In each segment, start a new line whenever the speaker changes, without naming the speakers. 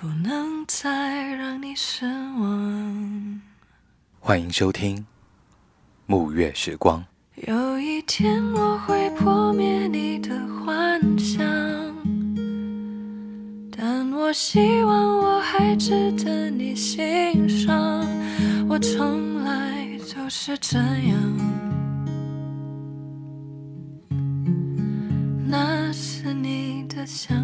不能再让你失望。
欢迎收听《暮月时光》。
有一天我会破灭你的幻想，但我希望我还值得你欣赏。我从来就是这样，那是你的想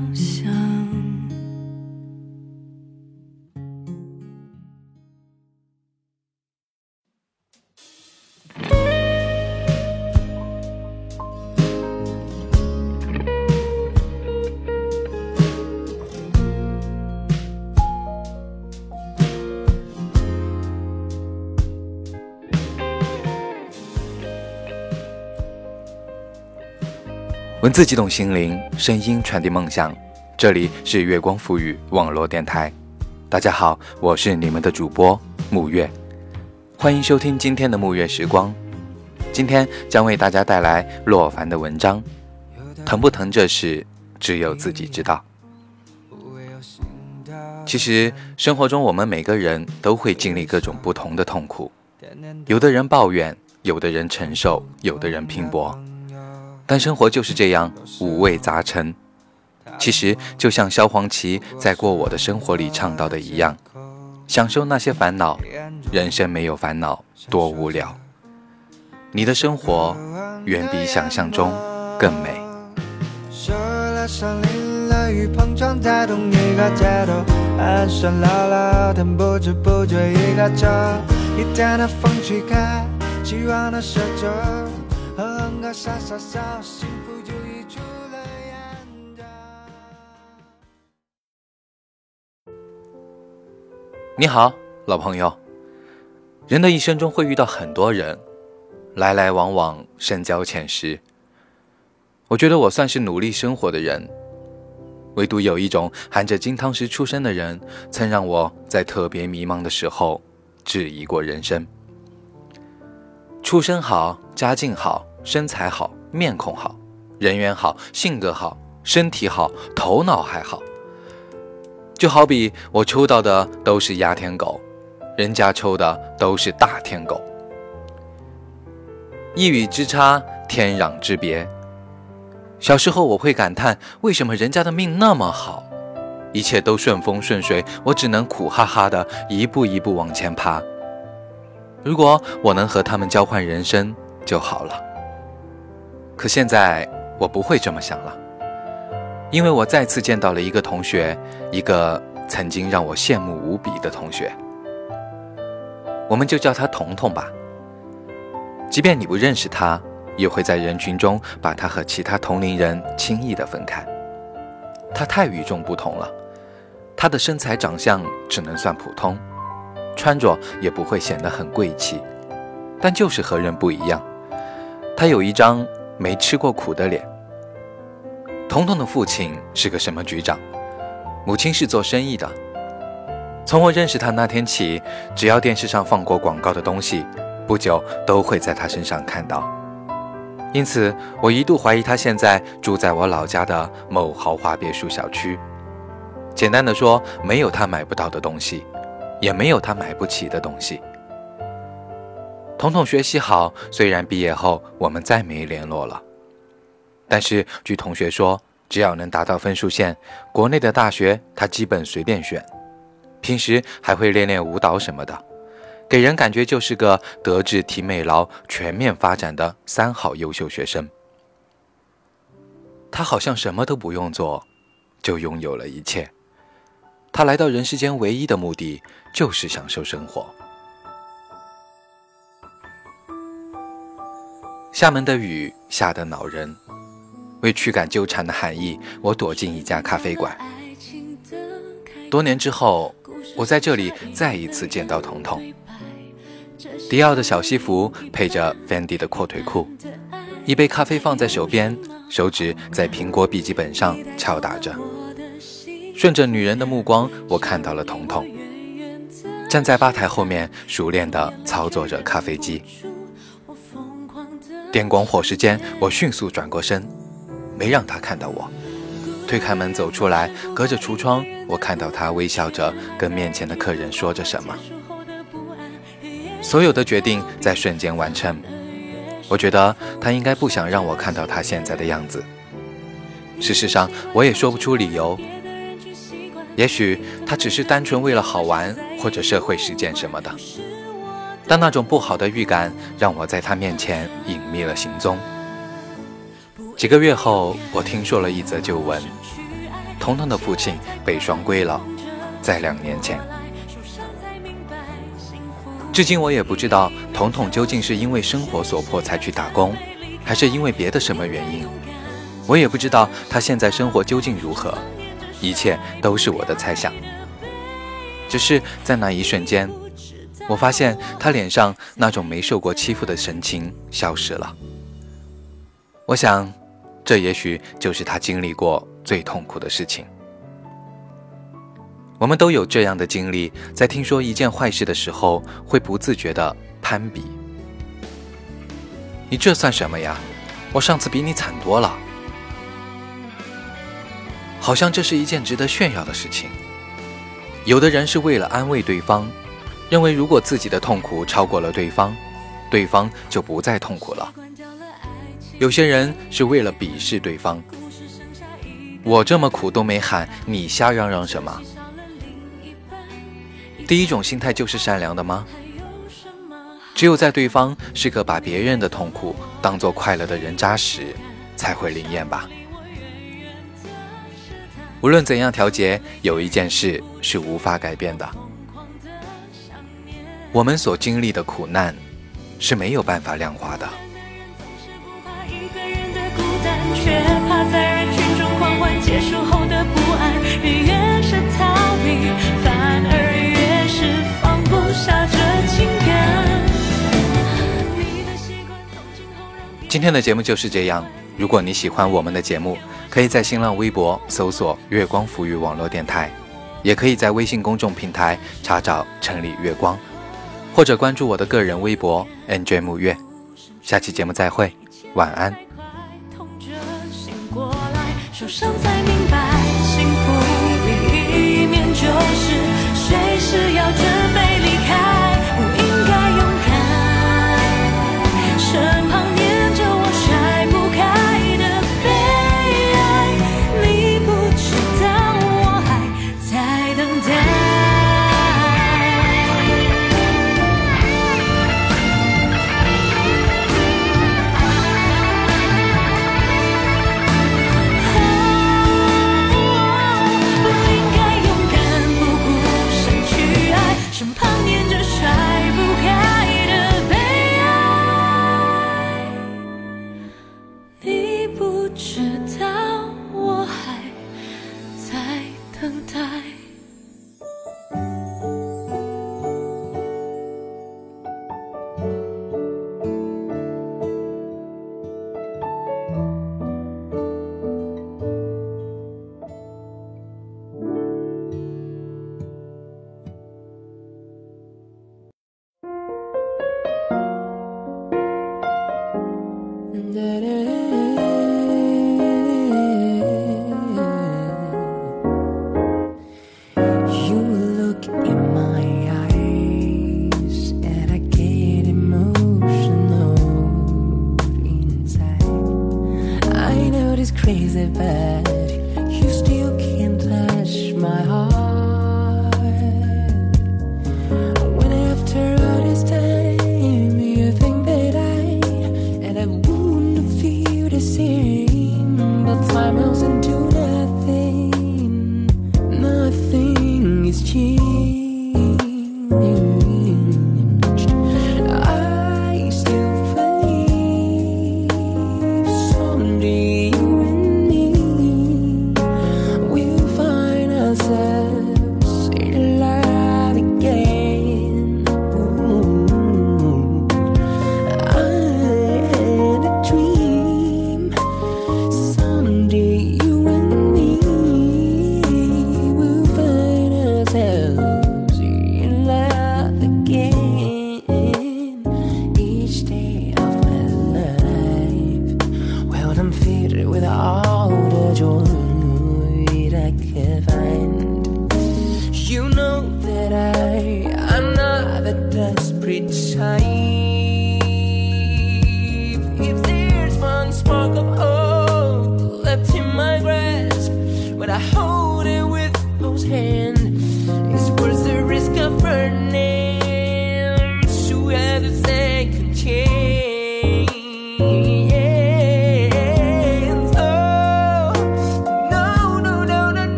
文字激动心灵，声音传递梦想。这里是月光赋予网络电台，大家好，我是你们的主播沐月，欢迎收听今天的沐月时光。今天将为大家带来洛凡的文章，疼不疼这事只有自己知道。其实生活中我们每个人都会经历各种不同的痛苦，有的人抱怨，有的人承受，有的人拼搏。但生活就是这样五味杂陈。其实就像萧煌奇在《过我的生活》里唱到的一样，享受那些烦恼，人生没有烦恼多无聊。你的生活远比想象中更美。你好，老朋友。人的一生中会遇到很多人，来来往往，深交浅识。我觉得我算是努力生活的人，唯独有一种含着金汤匙出生的人，曾让我在特别迷茫的时候质疑过人生。出身好，家境好。身材好，面孔好，人缘好，性格好，身体好，头脑还好。就好比我抽到的都是压天狗，人家抽的都是大天狗。一语之差，天壤之别。小时候我会感叹，为什么人家的命那么好，一切都顺风顺水，我只能苦哈哈的一步一步往前爬。如果我能和他们交换人生就好了。可现在我不会这么想了，因为我再次见到了一个同学，一个曾经让我羡慕无比的同学。我们就叫他彤彤吧。即便你不认识他，也会在人群中把他和其他同龄人轻易的分开。他太与众不同了，他的身材长相只能算普通，穿着也不会显得很贵气，但就是和人不一样。他有一张。没吃过苦的脸。彤彤的父亲是个什么局长，母亲是做生意的。从我认识他那天起，只要电视上放过广告的东西，不久都会在他身上看到。因此，我一度怀疑他现在住在我老家的某豪华别墅小区。简单的说，没有他买不到的东西，也没有他买不起的东西。彤彤学习好，虽然毕业后我们再没联络了，但是据同学说，只要能达到分数线，国内的大学他基本随便选。平时还会练练舞蹈什么的，给人感觉就是个德智体美劳全面发展的三好优秀学生。他好像什么都不用做，就拥有了一切。他来到人世间唯一的目的就是享受生活。厦门的雨下得恼人，为驱赶纠缠的寒意，我躲进一家咖啡馆。多年之后，我在这里再一次见到彤彤。迪奥的小西服配着 Fendi 的阔腿裤，一杯咖啡放在手边，手指在苹果笔记本上敲打着。顺着女人的目光，我看到了彤彤，站在吧台后面，熟练地操作着咖啡机。电光火石间，我迅速转过身，没让他看到我。推开门走出来，隔着橱窗，我看到他微笑着跟面前的客人说着什么。所有的决定在瞬间完成。我觉得他应该不想让我看到他现在的样子。事实上，我也说不出理由。也许他只是单纯为了好玩，或者社会实践什么的。但那种不好的预感让我在他面前隐秘了行踪。几个月后，我听说了一则旧闻：彤彤的父亲被双规了，在两年前。至今我也不知道彤彤究竟是因为生活所迫才去打工，还是因为别的什么原因。我也不知道他现在生活究竟如何，一切都是我的猜想。只是在那一瞬间，我发现他脸上那种没受过欺负的神情消失了。我想。这也许就是他经历过最痛苦的事情。我们都有这样的经历，在听说一件坏事的时候，会不自觉的攀比。你这算什么呀？我上次比你惨多了。好像这是一件值得炫耀的事情。有的人是为了安慰对方，认为如果自己的痛苦超过了对方，对方就不再痛苦了。有些人是为了鄙视对方，我这么苦都没喊，你瞎嚷嚷什么？第一种心态就是善良的吗？只有在对方是个把别人的痛苦当做快乐的人渣时，才会灵验吧。无论怎样调节，有一件事是无法改变的：我们所经历的苦难是没有办法量化的。今天的节目就是这样。如果你喜欢我们的节目，可以在新浪微博搜索“月光浮语网络电台”，也可以在微信公众平台查找“城里月光”，或者关注我的个人微博 “nj 木月”。下期节目再会，晚安。痛着醒过来受伤才明白，直到我还在等待。